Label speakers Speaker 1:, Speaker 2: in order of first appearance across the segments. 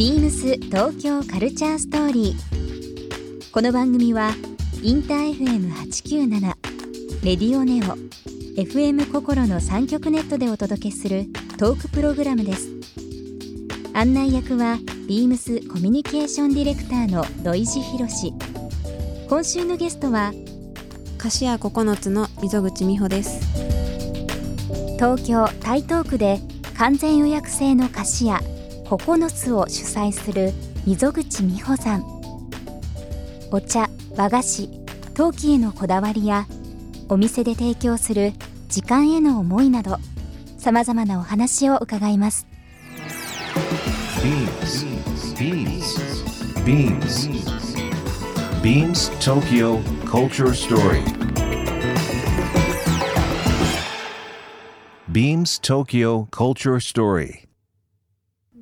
Speaker 1: ビームス東京カルチャーストーリー。この番組はインター FM897 レディオネオ FM 心の三極ネットでお届けするトークプログラムです。案内役はビームスコミュニケーションディレクターの土井博志。今週のゲストは
Speaker 2: 菓子屋9つの溝口美穂です
Speaker 1: 東京台東区で完全予約制の菓子屋9つを主催する溝口美穂さんお茶和菓子陶器へのこだわりやお店で提供する時間への思いなどさまざまなお話を伺います
Speaker 3: BeamsBeamsBeams Beams Tokyo Culture Story Beams Tokyo Culture Story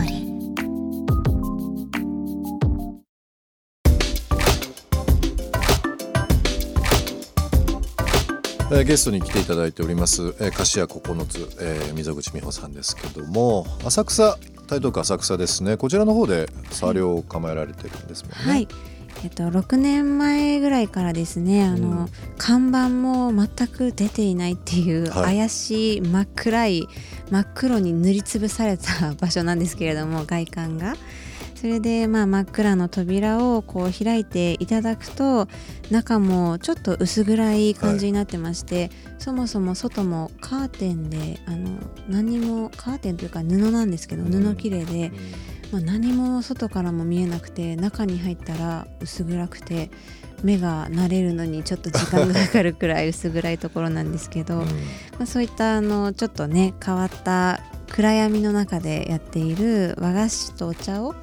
Speaker 4: リー。
Speaker 5: えーゲストに来ていただいております、えー、菓子屋9つ、えー、溝口美穂さんですけども浅草台東区浅草ですね。こちらの方でサ料を構えられてるんですもんね、
Speaker 2: はい。えっと、6年前ぐらいからですねあの、
Speaker 5: うん。
Speaker 2: 看板も全く出ていないっていう
Speaker 5: はい。
Speaker 2: 怪しい真っ暗い真っ黒に塗りつぶされた場所なんですけれども外観が。それで、まあ、真っ暗の扉をこう開いていただくと中もちょっと薄暗い感じになってまして、そもそも外もカーテンであの何にもカーテンというか布なんですけど
Speaker 5: うん。
Speaker 2: 布切れで、まあ、何も外からも見えなくて中に入ったら薄暗くて目が慣れるのにちょっと時間がかかるくらい薄暗いところなんですけど、
Speaker 5: うん。
Speaker 2: まあ、そういったあのちょっとね変わった暗闇の中でやっている和菓子とお茶を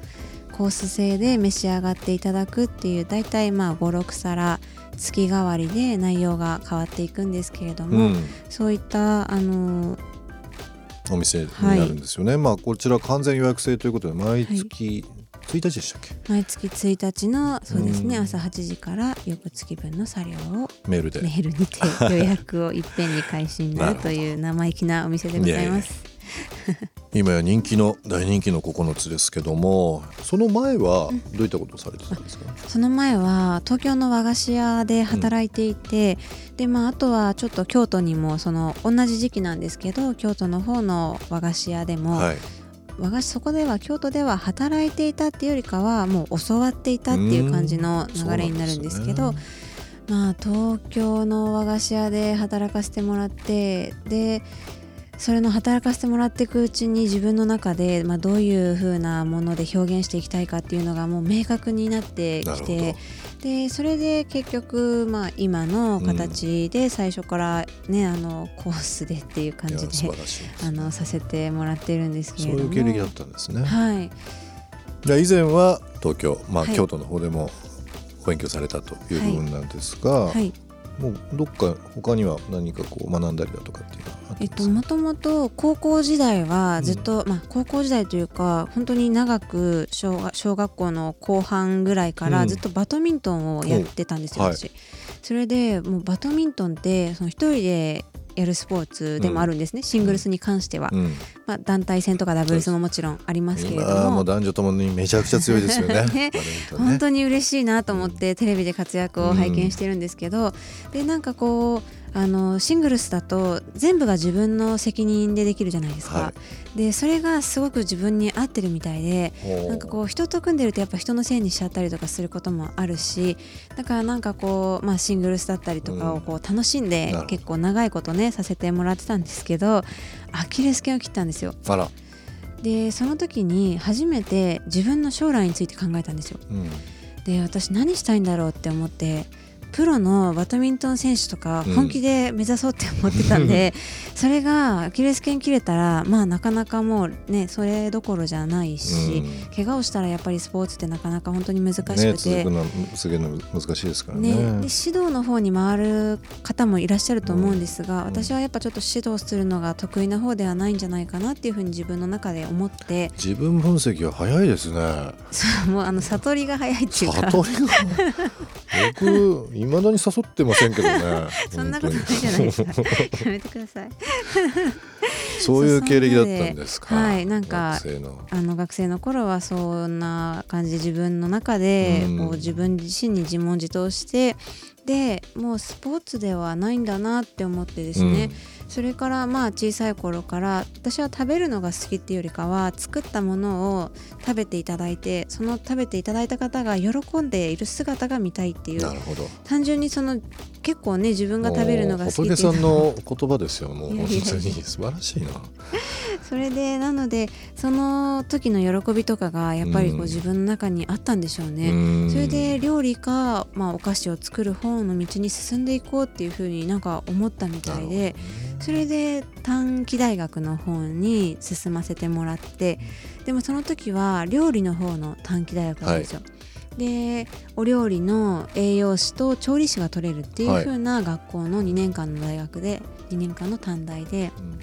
Speaker 2: コース制で召し上がっていただくっていう大体まあ56皿月替わりで内容が変わっていくんですけれども、
Speaker 5: うん。
Speaker 2: そういったあの
Speaker 5: お店になるんですよね、まあこちら完全予約制ということで毎月1日でしたっけ、
Speaker 2: 毎月1日のそうですね、
Speaker 5: うん。
Speaker 2: 朝8時から翌月分の作業を
Speaker 5: メールで。
Speaker 2: メールにて予約をいっぺんに開始になるという生意気なお店でございます。
Speaker 5: 今や人気の大人気の9つですけどもその前はどういったことをされてたんですか、
Speaker 2: その前は東京の和菓子屋で働いていて、でまああとはちょっと京都にもその同じ時期なんですけど京都の方の和菓子屋でも、
Speaker 5: はい。
Speaker 2: 和菓子そこでは京都では働いていたっていうよりかはもう教わっていたっていう感じの流れになるんですけどまあ東京の和菓子屋で働かせてもらってでそれの働かせてもらっていくうちに自分の中で、まあ、どういう風なもので表現していきたいかっていうのがもう明確になってきてでそれで結局、まあ、今の形で最初からね、あのコースでっていう感じで
Speaker 5: 素晴らしい。です
Speaker 2: あのさせてもらってるんですけれども。
Speaker 5: そういう経歴だったんですね、
Speaker 2: はい。
Speaker 5: で以前は東京、まあ
Speaker 2: はい。
Speaker 5: 京都の方でもお勉強されたという部分なんですが、
Speaker 2: はい
Speaker 5: もうどっか他には何かこう学んだりだとかっていうのは
Speaker 2: えっと、もともと高校時代はずっと、まあ、高校時代というか本当に長く小学小学校の後半ぐらいから
Speaker 5: うん。
Speaker 2: ずっとバドミントンをやってたんですよ、
Speaker 5: おはい。
Speaker 2: 私。それでもうバドミントンってその一人でやるスポーツでもあるんですね、シングルスに関しては、
Speaker 5: うん、
Speaker 2: まあ、団体戦とかダブルスももちろんありますけれど
Speaker 5: も。
Speaker 2: も
Speaker 5: う男女ともにめちゃくちゃ強いですよね。
Speaker 2: ね。
Speaker 5: ね。
Speaker 2: 本当に嬉しいなと思ってテレビで活躍を拝見してるんですけど、でなんかこうあのシングルスだと全部が自分の責任でできるじゃないですか、
Speaker 5: は
Speaker 2: でそれがすごく自分に合ってるみたいでなんかこう人と組んでるとやっぱ人のせいにしちゃったりとかすることもあるしだからなんかこう、まあ、シングルスだったりとかをこう楽しん
Speaker 5: な
Speaker 2: で結構長いことねさせてもらってたんですけどアキレス腱を切ったんですよ。でその時に初めて自分の将来について考えたんですよ。
Speaker 5: うん、
Speaker 2: で私何したいんだろうって思ってプロのバドミントン選手とか
Speaker 5: うん。
Speaker 2: 本気で目指そうって思ってたんで、それがアキレス腱切れたらまあなかなかもうねそれどころじゃないし、
Speaker 5: うん。
Speaker 2: 怪我をしたらやっぱりスポーツってなかなか本当に難しくて。
Speaker 5: ね続くのは続けるの難しいですからね。
Speaker 2: ね、で指導の方に回る方もいらっしゃると思うんですが、
Speaker 5: ん。
Speaker 2: 私はやっぱちょっと指導するのが得意な方ではないんじゃないかなっていうふうに自分の中で思って。
Speaker 5: 自分分析は早いですね。
Speaker 2: そうもうあの悟りが早いっていうか。
Speaker 5: 悟りが。僕いまだに誘ってませんけどね。
Speaker 2: そんなことないじゃないですか。やめてください。
Speaker 5: そういう経歴だったんですか。
Speaker 2: はいなんか
Speaker 5: 学生の。
Speaker 2: あの学生の頃はそんな感じで自分の中で
Speaker 5: うん。
Speaker 2: こう自分自身に自問自答してでもうスポーツではないんだなって思ってですね、それからまあ小さい頃から私は食べるのが好きっていうよりかは作ったものを食べていただいてその食べていただいた方が喜んでいる姿が見たいっていう。
Speaker 5: うんなるほど。
Speaker 2: 単純にその結構ね自分が食べるのが好きって
Speaker 5: 仏さん
Speaker 2: いうの
Speaker 5: の言葉ですよもう。本当に。素晴らしいな。
Speaker 2: それでなのでその時の喜びとかがやっぱりこ
Speaker 5: う
Speaker 2: 自分の中にあったんでしょうね。
Speaker 5: うん。
Speaker 2: それで料理か、まあ、お菓子を作る方の道に進んでいこうっていうふうになんか思ったみたいでそれで短期大学の方に進ませてもらってでもその時は料理の方の短期大学なんですよ。でお料理の栄養士と調理師が取れるっていう風な学校の2年間の大学で2年間の短大で。
Speaker 5: うん。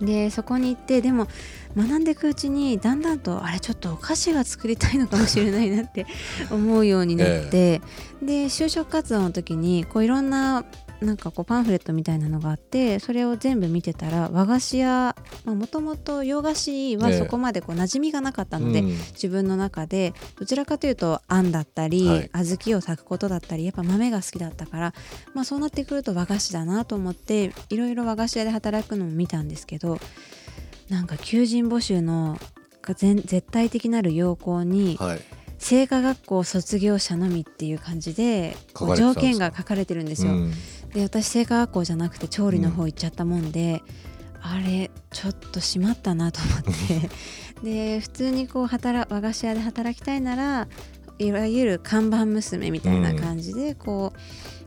Speaker 2: でそこに行ってでも学んでいくうちにだんだんとあれちょっとお菓子が作りたいのかもしれないなって思うようになって、で就職活動の時にこういろんななんかこうパンフレットみたいなのがあってそれを全部見てたら和菓子屋もともと洋菓子は
Speaker 5: ええ。
Speaker 2: そこまでこう馴染みがなかったので、
Speaker 5: うん。
Speaker 2: 自分の中でどちらかというとあんだったり、
Speaker 5: はい。
Speaker 2: 小豆を炊くことだったりやっぱ豆が好きだったから、まあ、そうなってくると和菓子だなと思っていろいろ和菓子屋で働くのも見たんですけどなんか求人募集の絶対的なる要項に
Speaker 5: はい。
Speaker 2: 製菓学校卒業者のみっていう感じで条件が書かれてるんですよ。
Speaker 5: うん
Speaker 2: で私製菓学校じゃなくて調理の方行っちゃったもんで、あれちょっとしまったなと思って。で普通にこう働和菓子屋で働きたいならいわゆる看板娘みたいな感じでこう、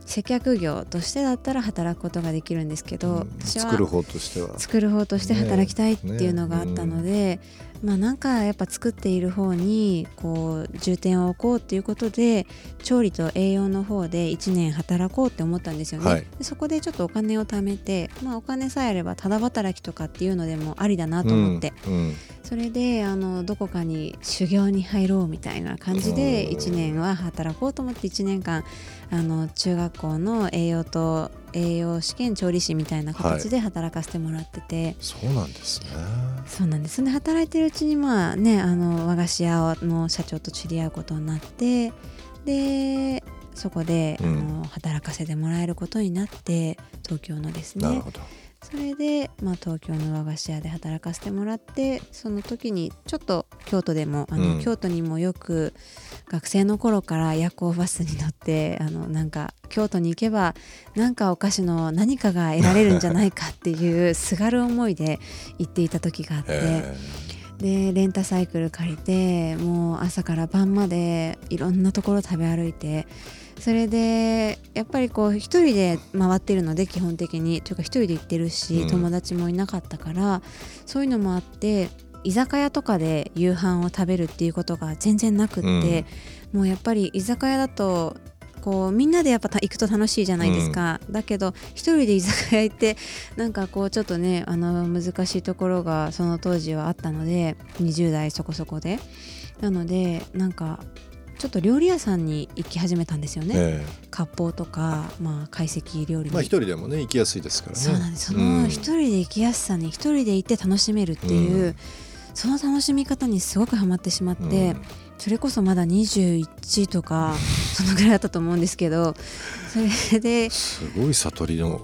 Speaker 2: 接客業としてだったら働くことができるんですけど、
Speaker 5: うん。
Speaker 2: 私は
Speaker 5: 作る方としては。
Speaker 2: 作る方として働きたいっていうのがあったので、まあなんかやっぱ作っている方にこう重点を置こうっていうことで調理と栄養の方で1年働こうって思ったんですよね、
Speaker 5: はい。
Speaker 2: でそこでちょっとお金を貯めて、まあ、お金さえあればただ働きとかっていうのでもありだなと思って、
Speaker 5: うんうん。
Speaker 2: それであのどこかに修行に入ろうみたいな感じで
Speaker 5: おー
Speaker 2: 1年は働こうと思って1年間あの中学校の栄養と栄養試験調理師みたいな形で働かせてもらってて、
Speaker 5: そうなんですね。
Speaker 2: そうなんです。で働いてるうちにまあねあの和菓子屋の社長と知り合うことになってでそこで、
Speaker 5: うん。
Speaker 2: あの働かせてもらえることになって東京のですね。
Speaker 5: なるほど
Speaker 2: それで、まあ、東京の和菓子屋で働かせてもらってその時にちょっと京都でもあの、
Speaker 5: うん
Speaker 2: 京都にもよく学生の頃から夜行バスに乗ってあのなんか京都に行けばなんかお菓子の何かが得られるんじゃないかっていうすがる思いで行っていた時があって。
Speaker 5: え
Speaker 2: でレンタサイクル借りてもう朝から晩までいろんなところ食べ歩いてそれでやっぱりこう一人で回ってるので基本的に。というか一人で行ってるし、
Speaker 5: うん。
Speaker 2: 友達もいなかったからそういうのもあって居酒屋とかで夕飯を食べるっていうことが全然なくって、もうやっぱり居酒屋だとこうみんなでやっぱた行くと楽しいじゃないですか、だけど一人で居酒屋行ってなんかこうちょっとねあの難しいところがその当時はあったので20代そこそこで。なのでなんかちょっと料理屋さんに行き始めたんですよね、
Speaker 5: え
Speaker 2: 割烹とか、まあ、懐石料理。に、
Speaker 5: まあ一人でもね行きやすいですからね。
Speaker 2: そうなんです。そ
Speaker 5: うん。
Speaker 2: の一人で行きやすさに一人で行って楽しめるっていう、
Speaker 5: うん。
Speaker 2: その楽しみ方にすごくハマってしまって、
Speaker 5: うん。
Speaker 2: それこそまだ21とかそのぐらいだったと思うんですけど それです
Speaker 5: ごい悟りの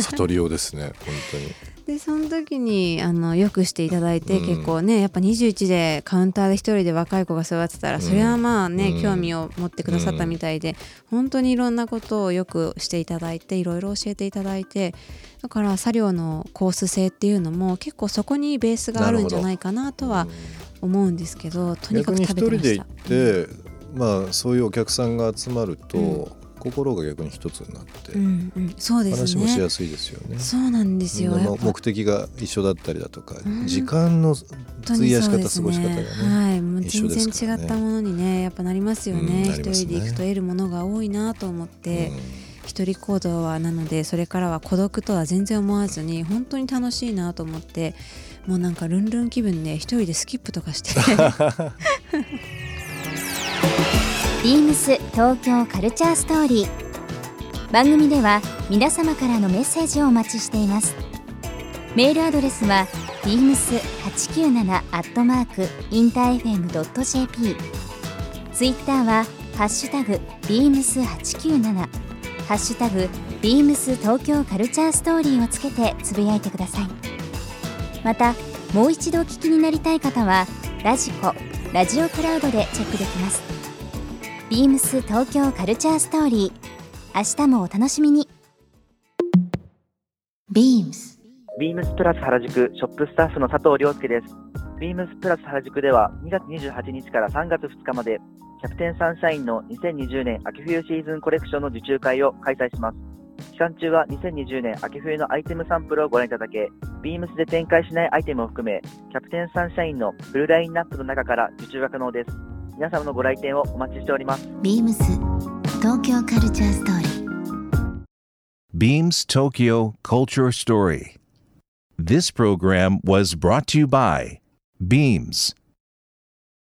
Speaker 5: 悟りようですね本当に
Speaker 2: でその時にあのよくしていただいて、
Speaker 5: うん。
Speaker 2: 結構ねやっぱ21でカウンターで一人で若い子が座ってたら、
Speaker 5: うん。
Speaker 2: それはまあね、
Speaker 5: うん。
Speaker 2: 興味を持ってくださったみたいで、本当にいろんなことをよくしていただいていろいろ教えていただいてだから作業のコース制っていうのも結構そこにベースがあるんじゃないかなとは思うんですけどとにかく食べてました。
Speaker 5: 人で行って、まあそういうお客さんが集まると、心が逆に一つになって、
Speaker 2: うんうん、そうです
Speaker 5: 話もし
Speaker 2: ね
Speaker 5: やすいですよね。
Speaker 2: そうなんですよ。
Speaker 5: 目的が一緒だったりだとか、
Speaker 2: うん。
Speaker 5: 時間の
Speaker 2: 本当に
Speaker 5: 費やし方、
Speaker 2: そうです
Speaker 5: 過ごし方がね、
Speaker 2: はい、もう全然違ったものにねやっぱなりますよ
Speaker 5: うんね、
Speaker 2: 一人で行くと得るものが多いなと思って、
Speaker 5: うん。
Speaker 2: 一人行動はなのでそれからは孤独とは全然思わずに本当に楽しいなと思ってもうなんかルンルン気分で一人でスキップとかして
Speaker 1: ビームス東京カルチャーストーリー。番組では皆様からのメッセージをお待ちしています。メールアドレスは beams897 アットマークインター FM.jp ツイッターはハッシュタグ beams897 ハッシュタグ beams 東京カルチャーストーリーをつけてつぶやいてください。またもう一度お聞きになりたい方はラジコラジオクラウドでチェックできます。ビームス東京カルチャーストーリー明日もお楽しみに
Speaker 4: beams
Speaker 6: ビームスプラス原宿ショップスタッフの佐藤亮介です。ビームスプラス原宿では2月28日から3月2日までキャプテンサンシャインの2020年秋冬シーズンコレクションの受注会を開催します。期間中は2020年秋冬のアイテムサンプルをご覧いただけ、ビームスで展開しないアイテムを含め、キャプテンサンシャインのフルラインナップの中から受注が可能です。皆様のご来店をお待ちしております。
Speaker 4: beams 東京カルチャーストーリー
Speaker 3: Beams Tokyo Culture Story. This program was brought to you by Beams.